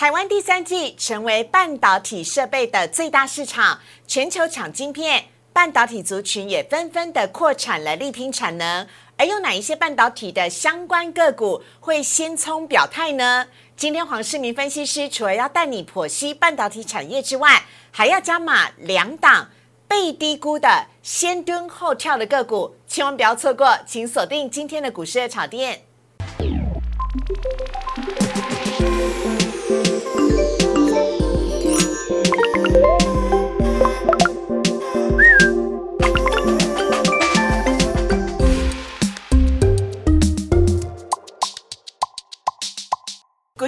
台湾第三季成为半导体设备的最大市场，全球抢晶片，半导体族群也纷纷的扩产了，力拼产能。而有哪一些半导体的相关个股会先冲表态呢？今天黄世明分析师除了要带你剖析半导体产业之外，还要加码两档被低估的先蹲后跳的个股，千万不要错过，请锁定今天的股市的炒店。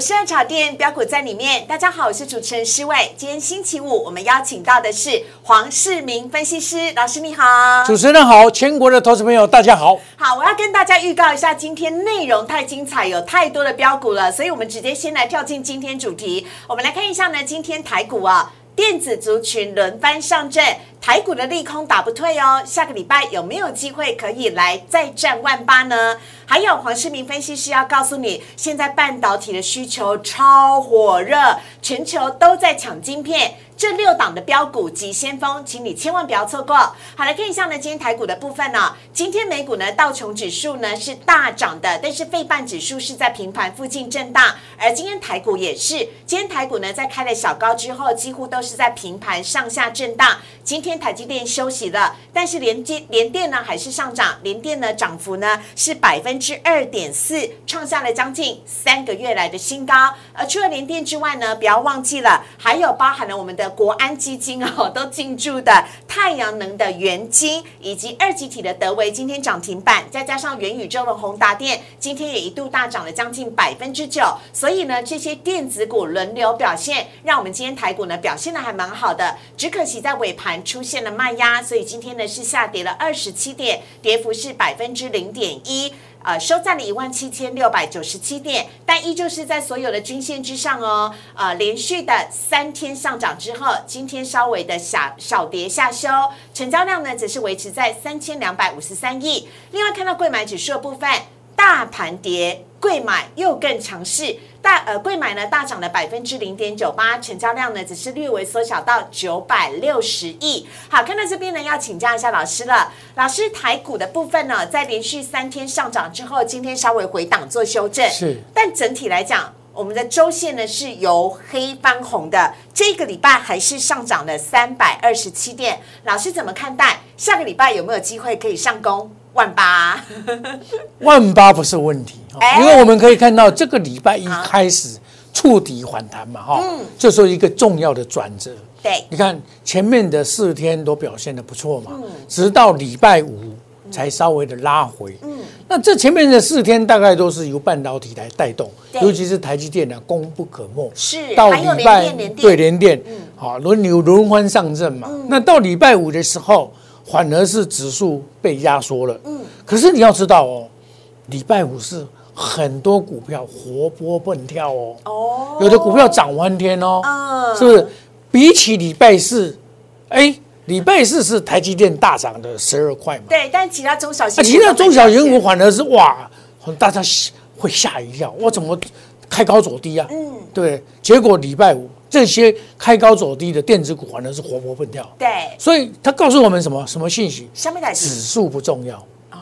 市的炒店标股在里面。大家好，我是主持人施伟。今天星期五，我们邀请到的是黄世明分析师老师，你好。主持人好，全国的投资朋友大家好。好，我要跟大家预告一下，今天内容太精彩，有太多的标股了，所以我们直接先来跳进今天主题。我们来看一下呢，今天台股啊，电子族群轮番上阵。台股的利空打不退哦，下个礼拜有没有机会可以来再战万八呢？还有黄世明分析师要告诉你，现在半导体的需求超火热，全球都在抢晶片，这六档的标股及先锋，请你千万不要错过。好来看一下呢，今天台股的部分呢，今天美股呢道琼指数呢是大涨的，但是费半指数是在平盘附近震荡，而今天台股也是，今天台股呢在开了小高之后，几乎都是在平盘上下震荡，今天。台积电休息了，但是连接连电呢还是上涨，连电呢涨幅呢是百分之二点四，创下了将近三个月来的新高。而除了连电之外呢，不要忘记了，还有包含了我们的国安基金哦，都进驻的太阳能的元晶以及二级体的德维，今天涨停板，再加上元宇宙的宏达电，今天也一度大涨了将近百分之九。所以呢，这些电子股轮流表现，让我们今天台股呢表现的还蛮好的，只可惜在尾盘出。现了卖压，所以今天呢是下跌了二十七点，跌幅是百分之零点一，呃，收在了一万七千六百九十七点，但依旧是在所有的均线之上哦。呃，连续的三天上涨之后，今天稍微的小小跌下修，成交量呢则是维持在三千两百五十三亿。另外看到贵买指数的部分，大盘跌。贵买又更强势，大呃贵买呢大涨了百分之零点九八，成交量呢只是略微缩小到九百六十亿。好，看到这边呢要请教一下老师了，老师台股的部分呢，在连续三天上涨之后，今天稍微回档做修正，是，但整体来讲，我们的周线呢是由黑翻红的，这个礼拜还是上涨了三百二十七点，老师怎么看待？下个礼拜有没有机会可以上攻？万八，万八不是问题，因为我们可以看到这个礼拜一开始触底反弹嘛，哈，这是一个重要的转折。对，你看前面的四天都表现的不错嘛，直到礼拜五才稍微的拉回。嗯，那这前面的四天大概都是由半导体来带动，尤其是台积电呢，功不可没。是，到礼拜对联电，好轮流轮番上阵嘛。那到礼拜五的时候。反而是指数被压缩了，嗯，可是你要知道哦，礼拜五是很多股票活泼蹦跳哦，哦，有的股票涨翻天哦，嗯，是不是？比起礼拜四，哎，礼拜四是台积电大涨的十二块嘛，对，但其他中小型，其他中小型股反而是哇，大家会吓一跳，我怎么开高走低啊？嗯，对，结果礼拜五。这些开高走低的电子股反而是活泼蹦跳，对，所以它告诉我们什么？什么信息？指数不重要哦，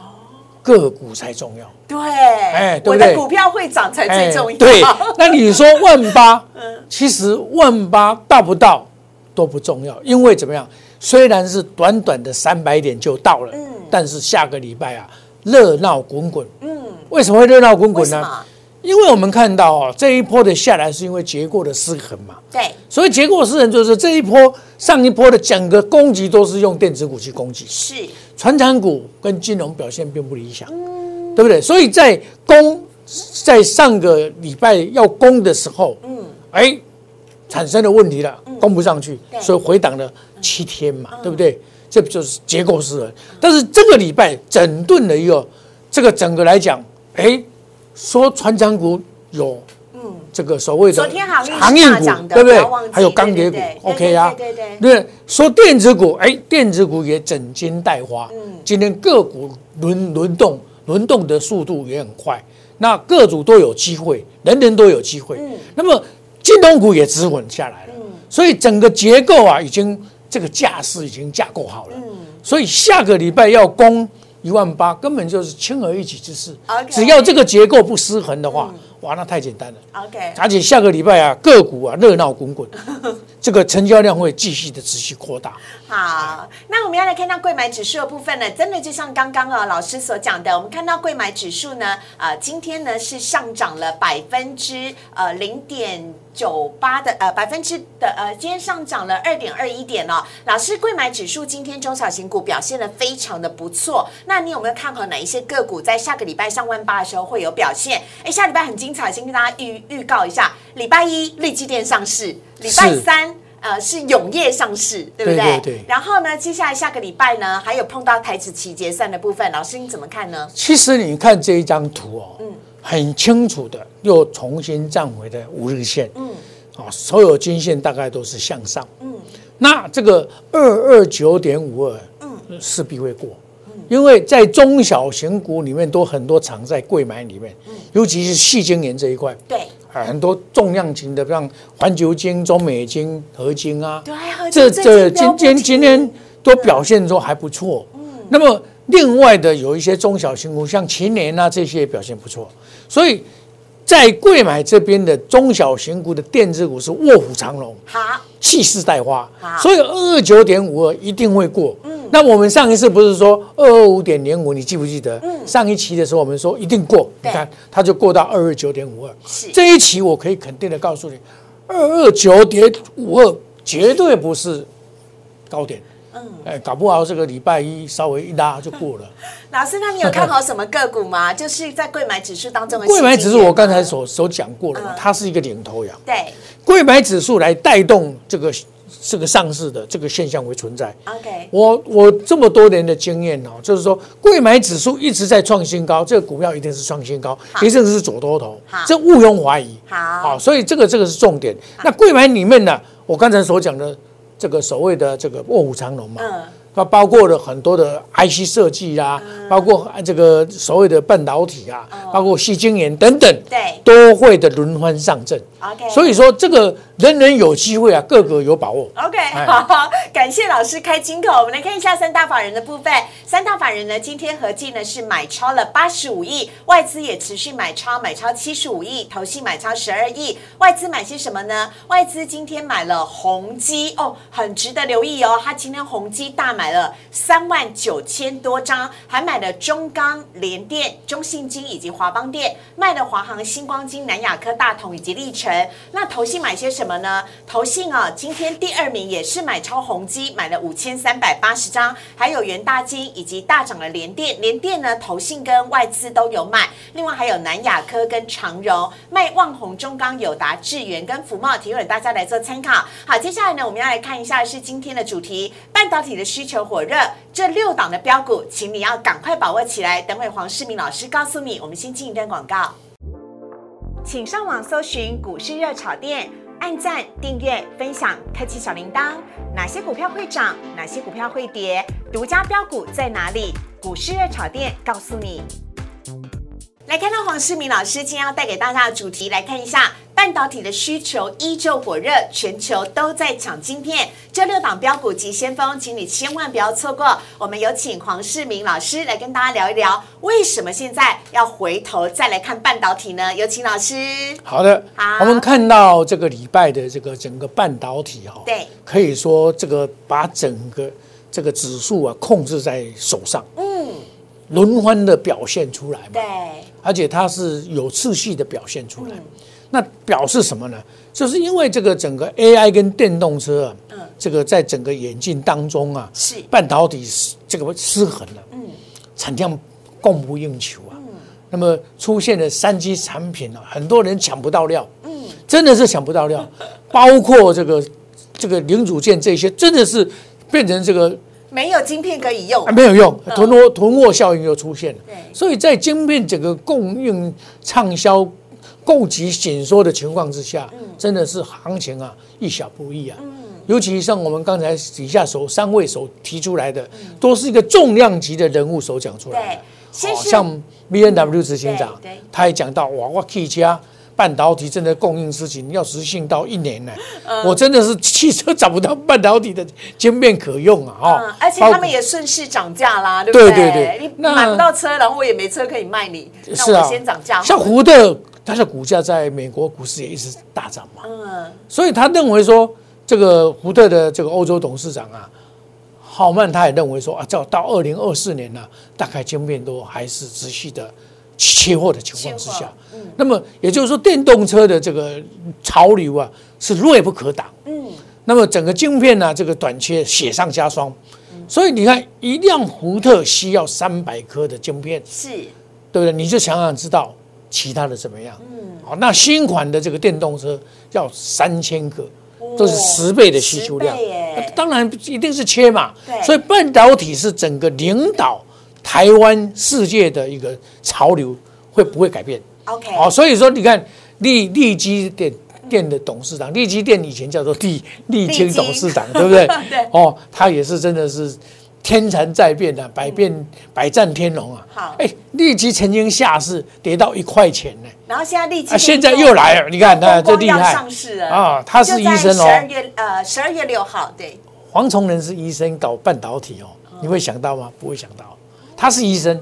个股才重要。对，哎，我的股票会涨才最重要。对，那你说万八，其实万八到不到都不重要，因为怎么样？虽然是短短的三百点就到了，嗯，但是下个礼拜啊，热闹滚滚。嗯，为什么会热闹滚滚呢？因为我们看到啊，这一波的下来是因为结构的失衡嘛。对。所以结构失衡就是这一波上一波的整个攻击都是用电子股去攻击。是。传产股跟金融表现并不理想，对不对？所以在攻在上个礼拜要攻的时候，嗯，哎，产生了问题了，攻不上去，所以回档了七天嘛，对不对？这不就是结构失衡？但是这个礼拜整顿了一个，这个整个来讲，哎。说船长股有，嗯，这个所谓的航运股，对不对？还有钢铁股，OK 啊？对对对。说电子股，哎，电子股也整金带花。嗯，今天个股轮轮动，轮动的速度也很快。那各组都有机会，人人都有机会。嗯，那么金融股也止稳下来了，所以整个结构啊，已经这个架势已经架构好了，所以下个礼拜要攻一万八，根本就是轻而易举之事。只要这个结构不失衡的话，哇，那太简单了。OK，而且下个礼拜啊，个股啊热闹滚滚，这个成交量会继续的持续扩大。好，那我们要来看到贵买指数的部分呢，真的就像刚刚啊老师所讲的，我们看到贵买指数呢，呃，今天呢是上涨了百分之呃零点九八的呃百分之的呃，今天上涨了二点二一点哦。老师，贵买指数今天中小型股表现的非常的不错，那你有没有看好哪一些个股在下个礼拜上万八的时候会有表现？哎，下礼拜很精彩，先跟大家预预告一下，礼拜一立基电上市，礼拜三。呃，是永业上市，对不对？对对对然后呢，接下来下个礼拜呢，还有碰到台指期结算的部分，老师你怎么看呢？其实你看这一张图哦，很清楚的又重新站回的五日线，嗯，啊，所有均线大概都是向上，嗯，那这个二二九点五二，嗯，势必会过，因为在中小型股里面都很多藏在贵买里面，尤其是细晶圆这一块，对。啊，很多重量型的，像环球金、中美金、合金啊，对，这这今今今今天都表现都还不错。那么另外的有一些中小型股，像秦年啊这些表现不错，所以在贵买这边的中小型股的电子股是卧虎藏龙，好，气势待发好，所以二二九点五二一定会过。嗯那我们上一次不是说二二五点零五，你记不记得？嗯上一期的时候我们说一定过，你看它就过到二二九点五二。是这一期我可以肯定的告诉你，二二九点五二绝对不是高点。嗯，哎，搞不好这个礼拜一稍微一拉就过了。老师，那你有看好什么个股吗？就是在贵买指数当中的贵买指数我刚才所所讲过了嘛嗯，它是一个领头羊。对贵买指数来带动这个这个上市的这个现象会存在。，OK，我我这么多年的经验哦，就是说贵买指数一直在创新高，这个股票一定是创新高，好一定是左多头好，这毋庸怀疑。好所以这个这个是重点。那贵买里面呢，我刚才所讲的这个所谓的这个卧虎藏龙嘛，嗯，它包括了很多的 IC 设计啊，包括这个所谓的半导体啊，包括细晶圆等等，哦对。都会的轮番上阵。所以说这个人人有机会啊，个个有把握。OK，哎好，感谢老师开金口。我们来看一下三大法人的部分。三大法人呢，今天合计呢是买超了八十五亿，外资也持续买超，买超七十五亿，投信买超十二亿。外资买些什么呢？外资今天买了宏基哦，很值得留意哦。他今天宏基大买了三万九千多张，还买了中钢、联电、中信金以及华邦电，卖了华航、星光金、南亚科、大同以及历程。那投信买些什么么呢？投信啊，今天第二名也是买超宏基，买了五千三百八十张，还有元大金以及大涨的联电。联电呢，投信跟外资都有买，另外还有南亚科跟长荣卖旺宏、中钢、友达、智源跟福茂，提供大家来做参考。好，接下来呢，我们要来看一下是今天的主题，半导体的需求火热，这六档的标股，请你要赶快把握起来。等会黄世明老师告诉你，我们先进一段广告。请上网搜寻股市热炒店，按赞、订阅、分享，开启小铃铛。哪些股票会涨？哪些股票会跌？独家标股在哪里？股市热炒店告诉你。来看到黄世明老师今天要带给大家的主题，来看一下半导体的需求依旧火热，全球都在抢晶片。这六档标股及先锋，请你千万不要错过。我们有请黄世明老师来跟大家聊一聊，为什么现在要回头再来看半导体呢？有请老师。好的，好我们看到这个礼拜的这个整个半导体哈、对，可以说这个把整个这个指数啊控制在手上，嗯，轮番的表现出来嘛，对，而且它是有次序的表现出来。那表示什么呢？就是因为这个整个 AI 跟电动车啊，嗯。这个在整个演进当中啊，是。半导体是这个失衡了，嗯。产量供不应求啊，那么出现了三 G 产品啊，很多人抢不到料，嗯，真的是抢不到料，包括这个这个零组件这些，真的是变成这个没有晶片可以用啊，没有用，囤货囤货效应又出现了。对。所以在晶片整个供应畅销、供给紧缩的情况之下，真的是行情啊一小不易啊。尤其像我们刚才底下所三位所提出来的，都是一个重量级的人物所讲出来的。，像 B N W 执行长他也讲到，哇，我 K 家半导体真的供应事情要实行到一年呢，我真的是汽车找不到半导体的晶片可用啊！嗯哈，，而且他们也顺势涨价啦，对不对对对对你买不到车，然后我也没车可以卖你，那我先涨价。像福特，它的股价在美国股市也一直大涨嘛，嗯，所以他认为说，这个福特的这个欧洲董事长啊，浩曼他也认为说啊，到到二零二四年呢、大概晶片都还是持续的缺货的情况之下，那么也就是说，电动车的这个潮流啊是锐不可挡，嗯，那么整个晶片呢、这个短缺雪上加霜，所以你看，一辆福特需要三百颗的晶片，是，对不对？你就想想知道其他的怎么样？嗯，好，那新款的这个电动车要三千个，这是十倍的需求量10倍耶当然一定是缺嘛对。所以半导体是整个领导台湾世界的一个潮流，会不会改变？OK，哦，所以说你看利利基电店的董事长，利基店以前叫做利利清董事长，对不对？对哦，他也是真的是天蚕在变啊，百变百战天龙啊。好。哎，利基曾经下市跌到一块钱呢。然后现在立即啊现在又来了你看它这厉害。上市了。啊他是医生哦。十二月呃十二月六号，对，黄崇仁是医生，搞半导体哦，你会想到吗？不会想到，他是医生，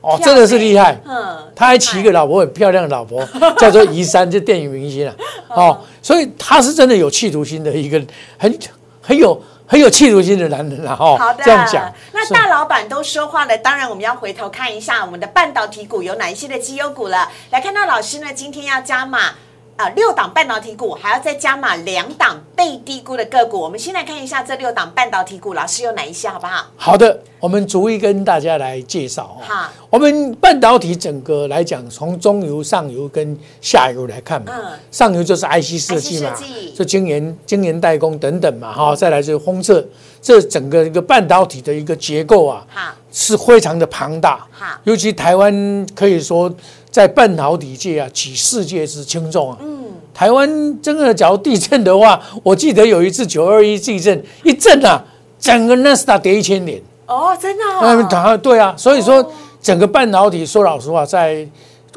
哦，真的是厉害。嗯，他还娶一个老婆很漂亮的老婆，叫做宜山，就电影明星啊。哦，所以他是真的有企图心的一个很很有很有企图心的男人了。哦好的，这样讲，那大老板都说话了，当然我们要回头看一下我们的半导体股有哪一些的绩优股了。来看到老师呢，今天要加码。啊，六档半导体股还要再加码两档被低估的个股。我们先来看一下这六档半导体股，老师有哪一些，好不好？好的，我们逐一跟大家来介绍哦。好，我们半导体整个来讲，从中游、上游跟下游来看嘛。嗯上游就是 IC 设计嘛就晶圆、晶圆代工等等嘛，哈、再来就是封测，这整个一个半导体的一个结构啊，好，是非常的庞大。好尤其台湾可以说在半导体界啊，举世界之轻重啊。嗯，台湾真的，假如地震的话，我记得有一次九二一地震，一震啊，整个纳斯达跌一千点。哦，真的、嗯，哦，当然对啊，所以说整个半导体，说老实话，在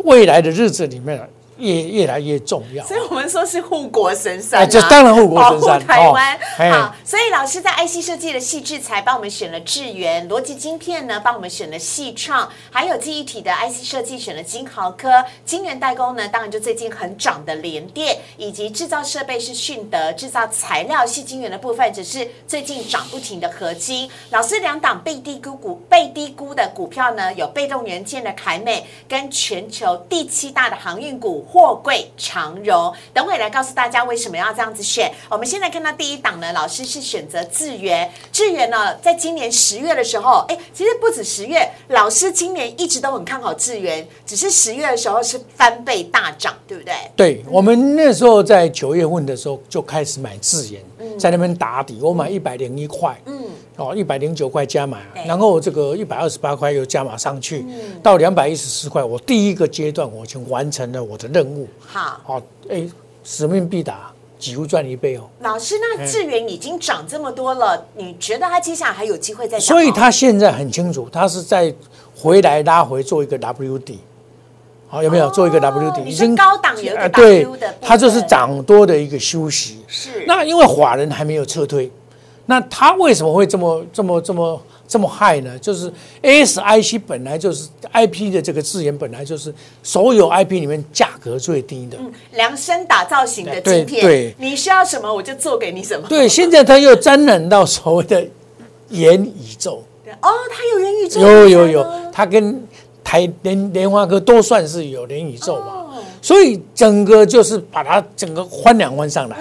未来的日子里面啊，越越来越重要。所以我们说是护国神山、啊哎这当然护国神山保护台湾。哦好，所以老师在 IC 设计的细制材帮我们选了智源，逻辑晶片呢帮我们选了细创，还有记忆体的 IC 设计选了金豪科，晶圆代工呢当然就最近很涨的联电，以及制造设备是迅德，制造材料细晶圆的部分只是最近涨不停的合金。老师两档被低估股被低估的股票呢，有被动元件的凯美跟全球第七大的航运股货柜长荣。等会来告诉大家为什么要这样子选。我们现在看到第一档呢，老师是选择智源。智源呢，在今年十月的时候，哎，其实不止十月，老师今年一直都很看好智源，只是十月的时候是翻倍大涨，对不对？对我们那时候在九月份的时候就开始买智源，在那边打底，我买一百零一块，嗯，哦，一百零九块加码，然后这个一百二十八块又加码上去，到两百一十四块，我第一个阶段我已经完成了我的任务，好，好，哎，使命必达，几乎赚一倍哦。老师，那智源已经涨这么多了，你觉得它接下来还有机会再涨吗？所以他现在很清楚，他是在回来拉回做一个 W 底好有没有哦做一个 W 底？已经高档有一个 W 的它就是涨多的一个休息。是那因为法人还没有撤退，那它为什么会这么这么这么这么害呢？就是 ASIC 本来就是 IP 的这个字眼，本来就是所有 IP 里面价格最低的。嗯量身打造型的对晶片，对你需要什么我就做给你什么。对，现在它又沾染到所谓的元宇宙。对哦，它有元宇宙，有有有，它跟台联联发科都算是有元宇宙嘛，哦所以整个就是把它整个翻两翻上来，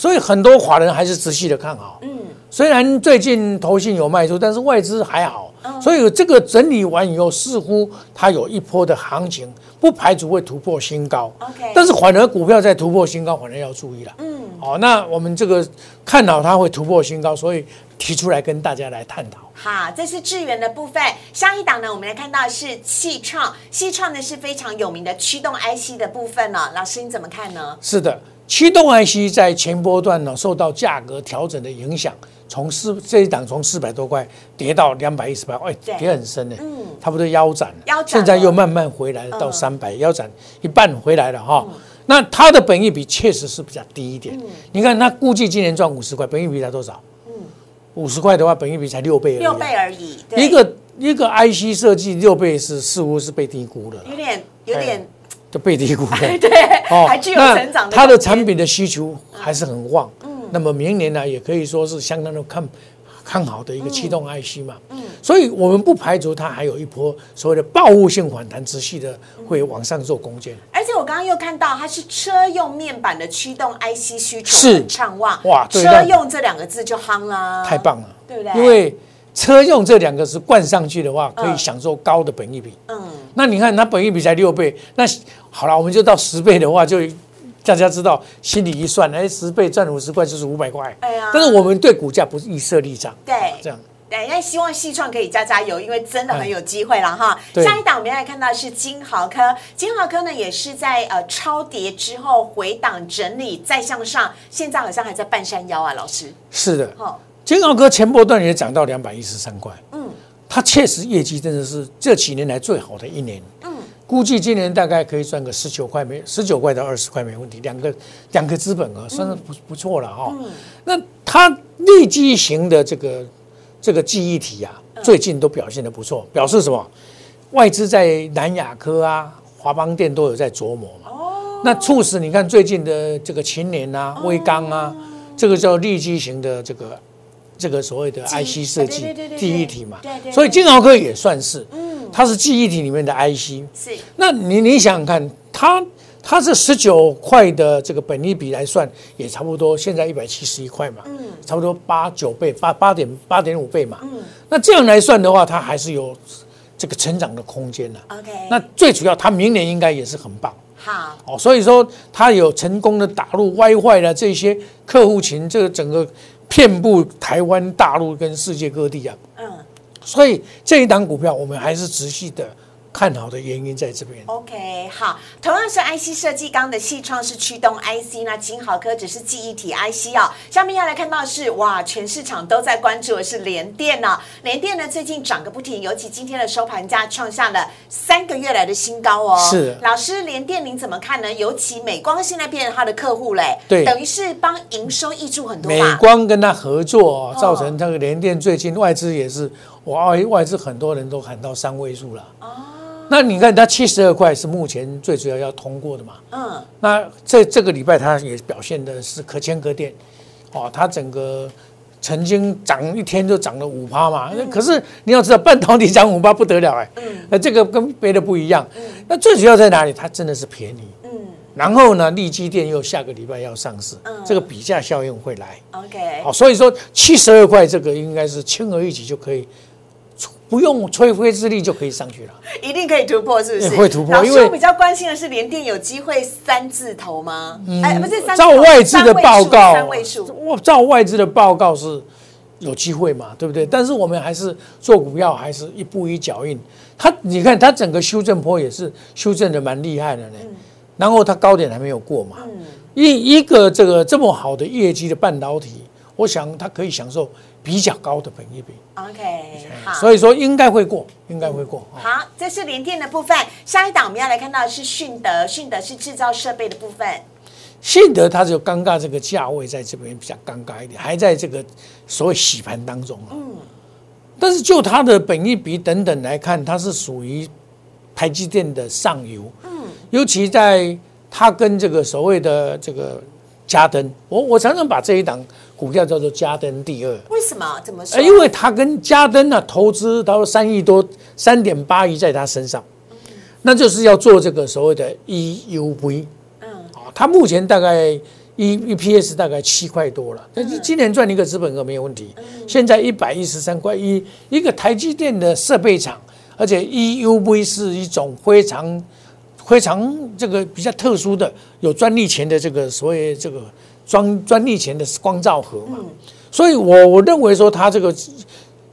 所以很多华人还是持续的看好。嗯，虽然最近投信有卖出，但是外资还好，哦所以这个整理完以后，似乎它有一波的行情，不排除会突破新高。OK 但是反而股票在突破新高，反而要注意了。嗯，好，那我们这个看好它会突破新高，所以提出来跟大家来探讨。好，这是智源的部分。下一档呢，我们来看到是细创，细创呢是非常有名的驱动 IC 的部分呢、老师你怎么看呢？是的，驱动 IC 在前波段呢受到价格调整的影响，从四这一档从四百多块跌到两百一十八，哎，跌很深呢，嗯差不多腰斩了，腰斩现在又慢慢回来了到嗯三百、腰斩一半回来了哈。那它的本益比确实是比较低一点。你看，它估计今年赚五十块，本益比才多少？五十块的话，本益比才六倍而已。六倍而已。一个一个 IC 设计六倍是似乎是被低估了，有点有点就被低估了。对，还具有那成长的它的产品的需求还是很旺。嗯，那么明年呢，也可以说是相当的看看好的一个驱动 IC 嘛。嗯，所以我们不排除它还有一波所谓的报复性反弹，持续的会往上做攻坚。而且我刚刚又看到它是车用面板的驱动 IC 需求是。很畅旺，哇车用这两个字就夯啦，太棒了，对不对？因为车用这两个字灌上去的话，可以享受高的本益比。嗯，那你看它本益比才六倍，那好了，我们就到十倍的话，就大家知道心里一算，哎，十倍赚五十块就是五百块。哎呀。但是我们对股价不是预设立场，对。啊这样。对，那希望细创可以加加油，因为真的很有机会了哈。下一档我们来看到是金豪科，金豪科呢也是在呃超跌之后回档整理再向上，现在好像还在半山腰啊，老师。是的，哦，金豪科前波段也涨到两百一十三块，嗯，它确实业绩真的是这几年来最好的一年，嗯，估计今年大概可以赚个十九块没十九块到二十块没问题，两个两个资本额算是不不错了哈、那它立基型的这个这个记忆体啊，最近都表现的不错，表示什么？外资在南亚科啊、华邦电都有在琢磨嘛。那促使你看最近的这个秦联啊、威刚啊，这个叫立基型的这个这个所谓的 IC 设计记忆体嘛所以金豪科也算是，它是记忆体里面的 IC。是那你你想想看，它它是十九块的这个本利比来算，也差不多现在一百七十一块嘛，差不多八九倍，八八点八点五倍嘛。那这样来算的话，它还是有这个成长的空间的。OK。那最主要，它明年应该也是很棒。好，哦，所以说它有成功的打入 WiFi 的这些客户群，这个整个遍布台湾、大陆跟世界各地啊。嗯所以这一档股票，我们还是持续的看好的原因在这边。，OK，好，同样是 IC 设计刚的细创是驱动 IC，那金豪科只是记忆体 IC 哦。下面要来看到的是，哇，全市场都在关注的是联电呢、联电呢最近涨个不停，尤其今天的收盘价创下了三个月来的新高哦。是老师，联电您怎么看呢？尤其美光现在变成他的客户嘞，对等于是帮营收益助很多美。光跟他合作、哦哦，造成这个联电最近外资也是，哇，外外资很多人都喊到三位数了。哦，那你看它七十二块是目前最主要要通过的嘛？嗯，那这这个礼拜它也表现的是可圈可点，哦，它整个曾经涨一天就涨了五趴嘛，嗯。可是你要知道半导体涨五趴不得了哎，那这个跟别的不一样，那最主要在哪里？它真的是便宜，嗯。然后呢，利基电又下个礼拜要上市，这个比价效应会来，，OK，好，所以说七十二块这个应该是轻而易举就可以，不用吹灰之力就可以上去了。一定可以突破，是不是？也会突破因为我比较关心的是联电有机会三字头吗？哎，不是三字头，嗯照外资的报告，三位数，三位数我照外资的报告是有机会嘛，对不对？但是我们还是做股票，还是一步一脚印。它你看，它整个修正坡也是修正的蛮厉害的呢。然后它高点还没有过嘛，一一个这个这么好的业绩的半导体，我想它可以享受比较高的本益比，OK，好。所以说应该会过，应该会过。哦好，这是联电的部分。下一档我们要来看到的是迅德，迅德是制造设备的部分。信德它就尴尬这个价位在这边比较尴尬一点，还在这个所谓洗盘当中啊。但是就它的本益比等等来看，它是属于台积电的上游。嗯。尤其在它跟这个所谓的这个嘉登，我我常常把这一档股票叫做嘉登第二。为什么？怎么说？呃，因为他跟嘉登呢投资，他说三亿多，三点八亿在他身上，那就是要做这个所谓的 EUV。嗯啊，它目前大概 E EPS 大概七块多了，但是今年赚一个资本额没有问题。现在一百一十三块一，一个台积电的设备厂，而且 EUV 是一种非常非常这个比较特殊的有专利权的这个所谓这个专专利权的光照盒嘛。所以我我认为说它这个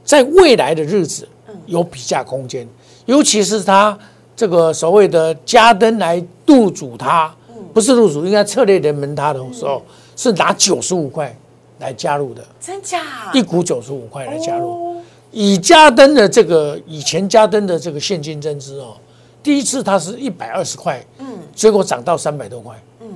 在未来的日子有比价空间，尤其是它这个所谓的加登来入主它，不是入主，应该策略联盟它的时候是拿九十五块来加入的，真假？一股九十五块来加入。哦以加登的这个以前加登的这个现金增资哦，第一次它是一百二十块，嗯，结果涨到三百多块，嗯，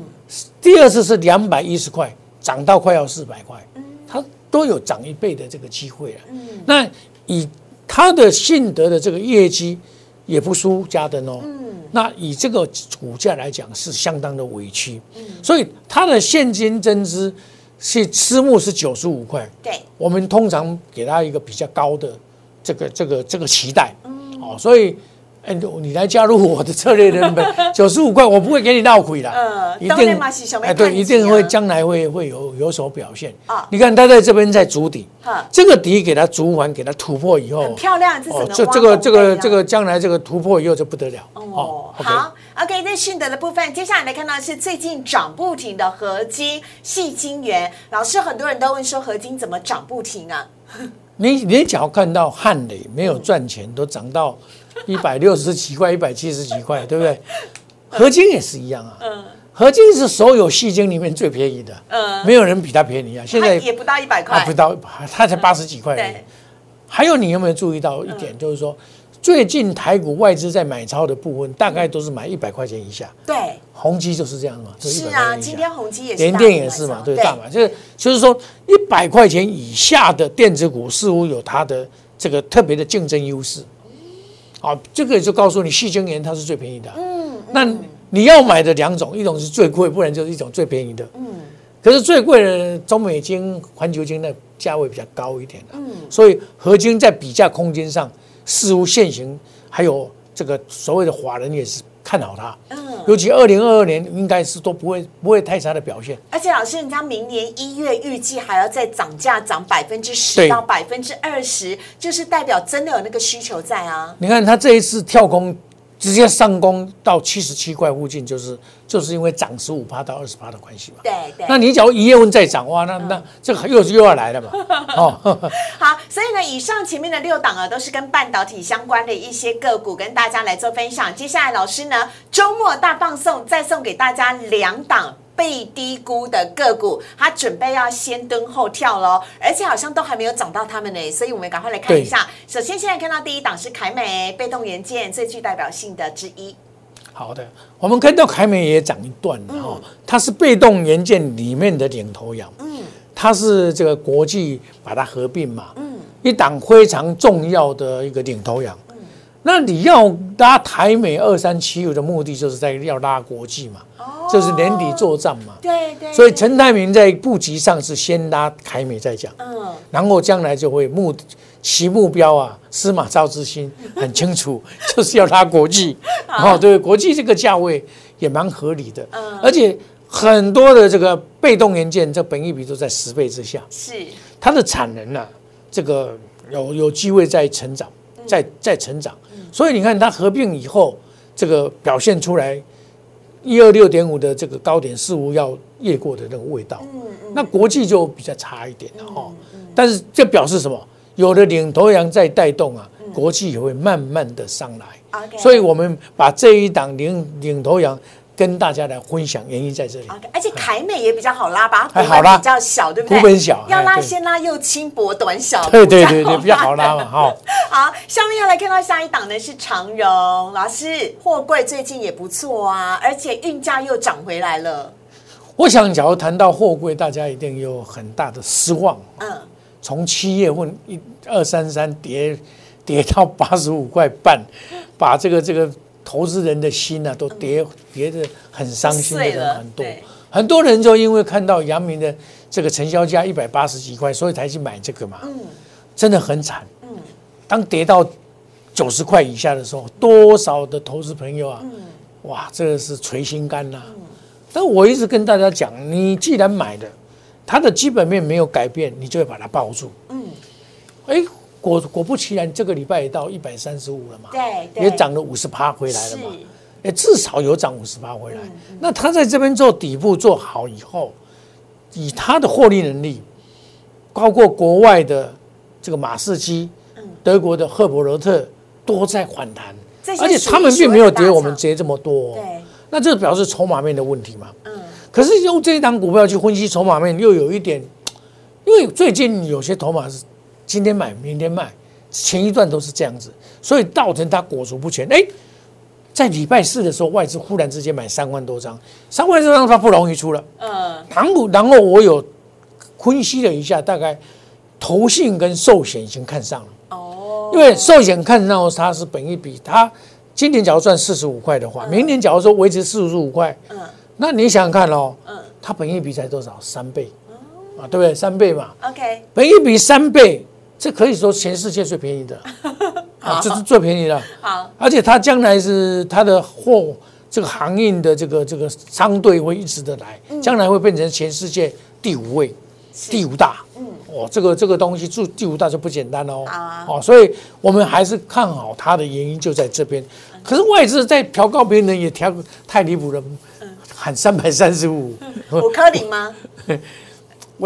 第二次是两百一十块，涨到快要四百块，它都有涨一倍的这个机会了。那以它的信德的这个业绩也不输嘉登哦。那以这个股价来讲是相当的委屈，嗯。所以它的现金增资是私募是九十五块，对，我们通常给它一个比较高的这个这个这个期待，哦，所以。哎，你来加入我的策略人本，九十五块，我不会给你闹亏的，嗯，一定哎，对，一定会将来会会有有所表现啊！你看他在这边在筑底，这个底给他筑完，给他突破以后，很漂亮，这这这个这个这个将来这个突破以后就不得了哦。好，OK，那迅德的部分，接下来来看到是最近涨不停的合金、细金元。老师，很多人都问说合金怎么涨不停啊？你你只要看到汉磊没有赚钱，都涨到。一百六十几块，一百七十几块，对不对？合金也是一样啊。嗯，合金是所有细晶里面最便宜的。嗯，没有人比它便宜啊。现在也不到一百块，不到，它才八十几块。对。还有，你有没有注意到一点，就是说，最近台股外资在买超的部分，大概都是买一百块钱以下。对。宏基就是这样嘛。是啊，今天宏基也是。联电也是嘛，对大买，就是就是说，一百块钱以下的电子股似乎有它的这个特别的竞争优势。好，这个就告诉你，细晶圆它是最便宜的。嗯，那你要买的两种，一种是最贵，不然就是一种最便宜的。嗯，可是最贵的中美金、环球金的价位比较高一点的。嗯，所以合金在比价空间上似乎现行，还有这个所谓的华人也是看好它。嗯。尤其二零二二年应该是都不会不会太差的表现，而且老师，人家明年一月预计还要再涨价，涨百分之十到百分之二十，就是代表真的有那个需求在啊。你看他这一次跳空。直接上攻到七十七块附近，就是就是因为涨十五趴到二十趴的关系嘛。对对。那你假如一月份再涨哇，那那这个又又要来了嘛。哦。好，所以呢，以上前面的六档啊，都是跟半导体相关的一些个股，跟大家来做分享。接下来老师呢，周末大放送，再送给大家两档。被低估的个股，它准备要先蹲后跳喽，而且好像都还没有涨到他们呢，所以我们赶快来看一下。首先，现在看到第一档是凯美被动元件最具代表性的之一。好的，我们看到凯美也涨一段了哈，它是被动元件里面的领头羊，嗯，它是这个国际把它合并嘛，嗯，一档非常重要的一个领头羊。那你要拉台美二三七五的目的，就是在要拉国际嘛，就是年底作战嘛。对对。所以陈泰明在布局上是先拉台美再讲，嗯，然后将来就会目其目标啊，司马昭之心 很清楚，就是要拉国际。哦，对，国际这个价位也蛮合理的，嗯，而且很多的这个被动元件，这本益比都在十倍之下，是它的产能呢，这个有有机会在成长，在在成长。所以你看它合并以后，这个表现出来一二六点五的这个高点似乎要越过的那个味道。那国际就比较差一点了哈。但是这表示什么？有的领头羊在带动啊，国际也会慢慢的上来。所以我们把这一档领领头羊。跟大家来分享原因在这里，而且凯美也比较好拉吧，还好拉，比较小，对不对？股本小，要拉先拉又轻薄短小，对对对对，比较好拉嘛，哈。好，下面要来看到下一档呢是长荣老师，货柜最近也不错啊，而且运价又涨回来了。我想，假如谈到货柜，大家一定有很大的失望。嗯，从七月份一二三三跌跌到八十五块半，把这个这个。投资人的心呢，都跌跌的很伤心的人很多，很多人就因为看到阳明的这个成交价一百八十几块，所以才去买这个嘛。嗯，真的很惨。嗯，当跌到九十块以下的时候，多少的投资朋友啊，哇，这个是捶心肝呐。但我一直跟大家讲，你既然买的，它的基本面没有改变，你就会把它抱住。嗯，哎。果果不其然，这个礼拜也到一百三十五了嘛，对，也涨了五十趴回来了嘛，哎，至少有涨五十趴回来。那他在这边做底部做好以后，以他的获利能力，包括国外的这个马士基、德国的赫伯罗特都在反弹，而且他们并没有跌我们跌这么多，对，那这表示筹码面的问题嘛。嗯，可是用这一档股票去分析筹码面，又有一点，因为最近有些筹码是。今天买，明天卖，前一段都是这样子，所以造成它裹足不前。哎，在礼拜四的时候，外资忽然之间买三万多张，三万多张它不容易出了。嗯，然后然后我有分析了一下，大概投信跟寿险已经看上了，哦，因为寿险看上它是本一比，它今年假如赚四十五块的话，明年假如说维持四十五块，嗯。那你想想看哦，嗯。它本一比才多少？三倍。啊，对不对？三倍嘛，，OK，本一比三倍，这可以说全世界最便宜的 啊，这是最便宜的。好，而且它将来是它的货这个航运的这个这个商队会一直的来，将来会变成全世界第五位、第五大。嗯，哦，这个这个东西住第五大就不简单哦。哦，所以我们还是看好它的原因就在这边。可是外资在调高别人也调太离谱了，喊三百三十五，五颗零吗？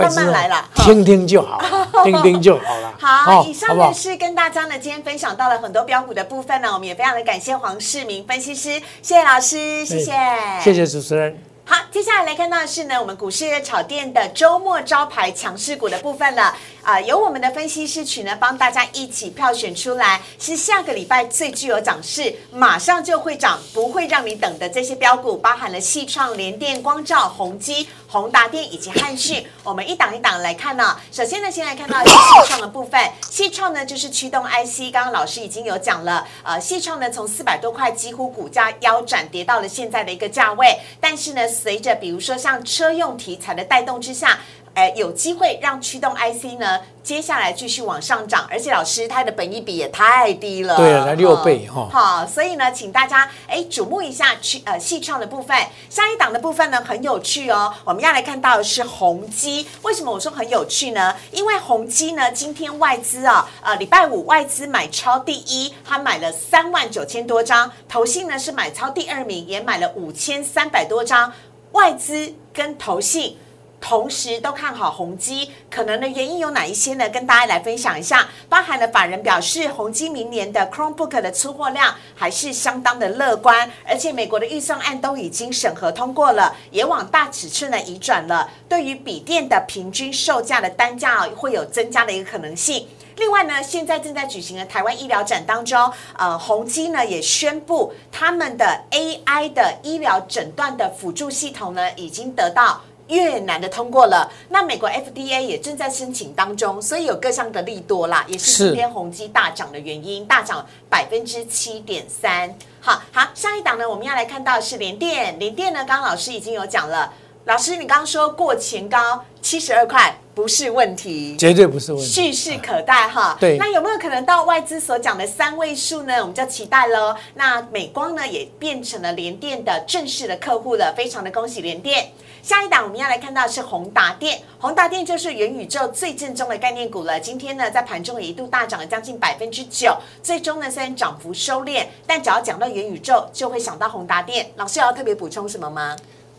慢慢来啦听听就好，听听就好了。好，哦以上呢是跟大家呢今天分享到了很多标股的部分呢，我们也非常的感谢黄世明分析师，谢谢老师，谢谢，谢谢主持人。好，接下来来看到的是呢，我们股市热炒店的周末招牌强势股的部分了。啊、由我们的分析师群呢帮大家一起票选出来，是下个礼拜最具有涨势，马上就会涨，不会让你等的这些标股，包含了细创、联电、光照、宏基、宏达电以及汉讯。我们一档一档来看呢、首先呢，先来看到的是细创的部分，细创呢就是驱动 IC，刚刚老师已经有讲了，呃，细创呢从四百多块几乎股价腰斩跌到了现在的一个价位，但是呢，随着比如说像车用题材的带动之下。哎，有机会让驱动 IC 呢，接下来继续往上涨，而且老师它的本益比也太低了，对啊才六倍哈好，所以呢，请大家哎瞩目一下去呃细创的部分，下一档的部分呢很有趣哦。我们要来看到的是宏基，为什么我说很有趣呢？因为宏基呢今天外资啊，呃礼拜五外资买超第一，他买了三万九千多张，投信呢是买超第二名，也买了五千三百多张，外资跟投信。同时都看好宏基，可能的原因有哪一些呢？跟大家来分享一下。包含了法人表示，宏基明年的 Chromebook 的出货量还是相当的乐观，而且美国的预算案都已经审核通过了，也往大尺寸的移转了。对于笔电的平均售价的单价哦会有增加的一个可能性。另外呢，现在正在举行的台湾医疗展当中，呃，宏基呢也宣布他们的 AI 的医疗诊断的辅助系统呢已经得到。越南的通过了，那美国 FDA 也正在申请当中，所以有各项的利多啦，也是是今天宏基大涨的原因，大涨百分之七点三。好好，下一档呢，我们要来看到是联电，联电呢，刚刚老师已经有讲了，老师你刚刚说过前高七十二块不是问题，绝对不是问题。蓄势可待哈。对那有没有可能到外资所讲的三位数呢？我们就期待喽。那美光呢也变成了联电的正式的客户了，非常的恭喜联电。下一档我们要来看到是宏达电，宏达电就是元宇宙最正宗的概念股了。今天呢，在盘中也一度大涨了将近百分之九，最终呢虽然涨幅收敛，但只要讲到元宇宙，就会想到宏达电。老师有要特别补充什么吗？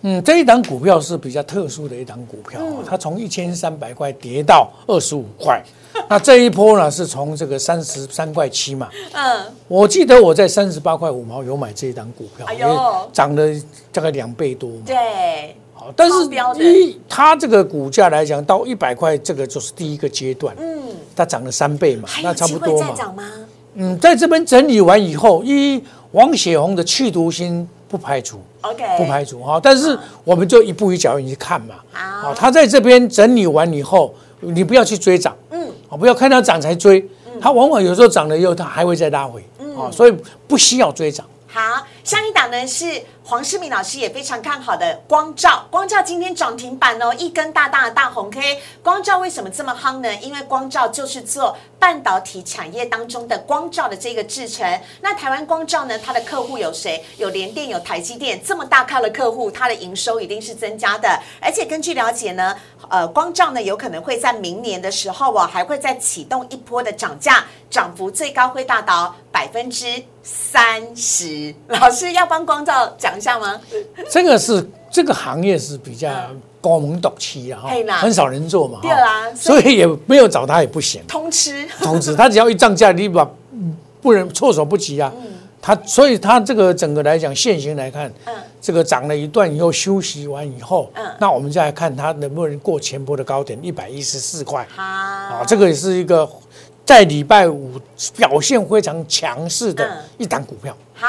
嗯，这一档股票是比较特殊的一档股票，嗯。它从一千三百块跌到二十五块，那这一波呢是从这个三十三块七嘛，嗯，我记得我在三十八块五毛有买这一档股票，哎呦。也涨了大概两倍多嘛。对，好，但是一它这个股价来讲，到一百块，这个就是第一个阶段，嗯，它涨了三倍嘛，那差不多嘛。嗯，在这边整理完以后，一王雪红的去毒心不排除，OK，不排除哈，但是我们就一步一脚印去看嘛。好。好，它在这边整理完以后，你不要去追涨，嗯，啊，不要看到涨才追，它往往有时候涨了以后，它还会再拉回，嗯。啊，所以不需要追涨。好，上一档呢是黄世明老师也非常看好的光照，光照今天涨停板哦，一根大大的大红 K。光照为什么这么夯呢？因为光照就是做半导体产业当中的光照的这个制程。那台湾光照呢，它的客户有谁？有联电，有台积电，这么大咖的客户，它的营收一定是增加的。而且根据了解呢，呃，光照呢有可能会在明年的时候哦，还会再启动一波的涨价，涨幅最高会达到百分之三十。老师要帮光照讲一下吗？这个是这个行业是比较高门独起啊，哈很少人做嘛，对啦哈所以也没有找他也不行。通吃，通吃，他只要一涨价，你把不能措手不及啊。他所以他这个整个来讲，现行来看，嗯。这个涨了一段以后休息完以后，嗯。那我们再来看它能不能过前波的高点一百一十四块。好，啊，这个也是一个在礼拜五表现非常强势的嗯。一档股票。好，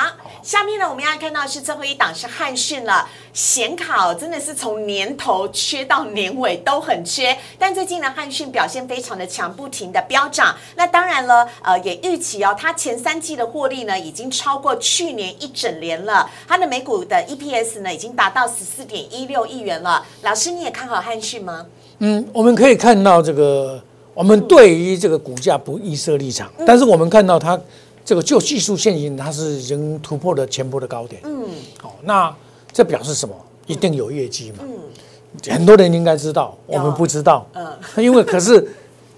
下面呢，我们要看到是最后一档是汉讯了，显卡哦，真的是从年头缺到年尾都很缺，但最近呢，汉讯表现非常的强，不停的飙涨。那当然了，呃，也预期哦，它前三季的获利呢，已经超过去年一整年了，它的每股的 EPS 呢，已经达到十四点一六亿元了。老师，你也看好汉讯吗？嗯，我们可以看到这个，我们对于这个股价不预设立场，但是我们看到它这个就技术线型，它是已经突破了前波的高点。嗯，好，那这表示什么？一定有业绩嘛？嗯，很多人应该知道，我们不知道。嗯，因为可是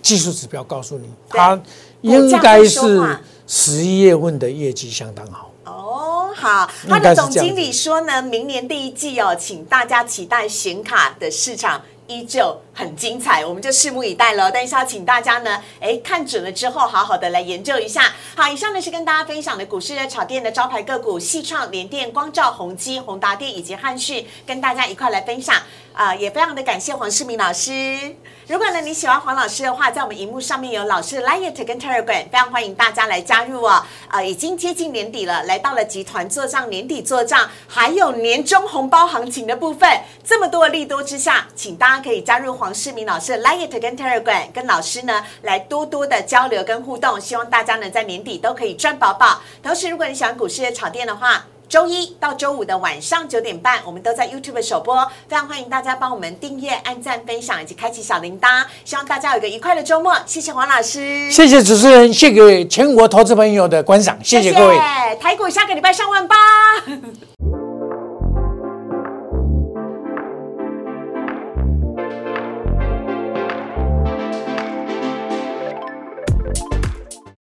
技术指标告诉你，它应该是十一月份的业绩相当好。哦，好，他的总经理说呢，明年第一季哦，请大家期待显卡的市场。依旧很精彩，我们就拭目以待了。但是要请大家呢，哎，看准了之后，好好的来研究一下。好，以上呢是跟大家分享的股市热炒店的招牌个股，细创、联电、光照、宏基、宏达电以及汉讯，跟大家一块来分享。啊，也非常的感谢黄世明老师。如果呢你喜欢黄老师的话，在我们荧幕上面有老师的 Line 跟 Telegram，非常欢迎大家来加入哦。啊，已经接近年底了，来到了集团做账年底做账，还有年终红包行情的部分，这么多的利多之下，请大家可以加入黄世明老师的 Line 跟 Telegram，跟老师呢来多多的交流跟互动。希望大家呢在年底都可以赚饱饱。同时，如果你喜欢股市的炒店的话，周一到周五的晚上九点半，我们都在 YouTube 首播，非常欢迎大家帮我们订阅、按赞、分享以及开启小铃铛。希望大家有一个愉快的周末，谢谢黄老师，谢谢主持人，谢谢全国投资朋友的观赏，谢谢各位。台股下个礼拜上万八。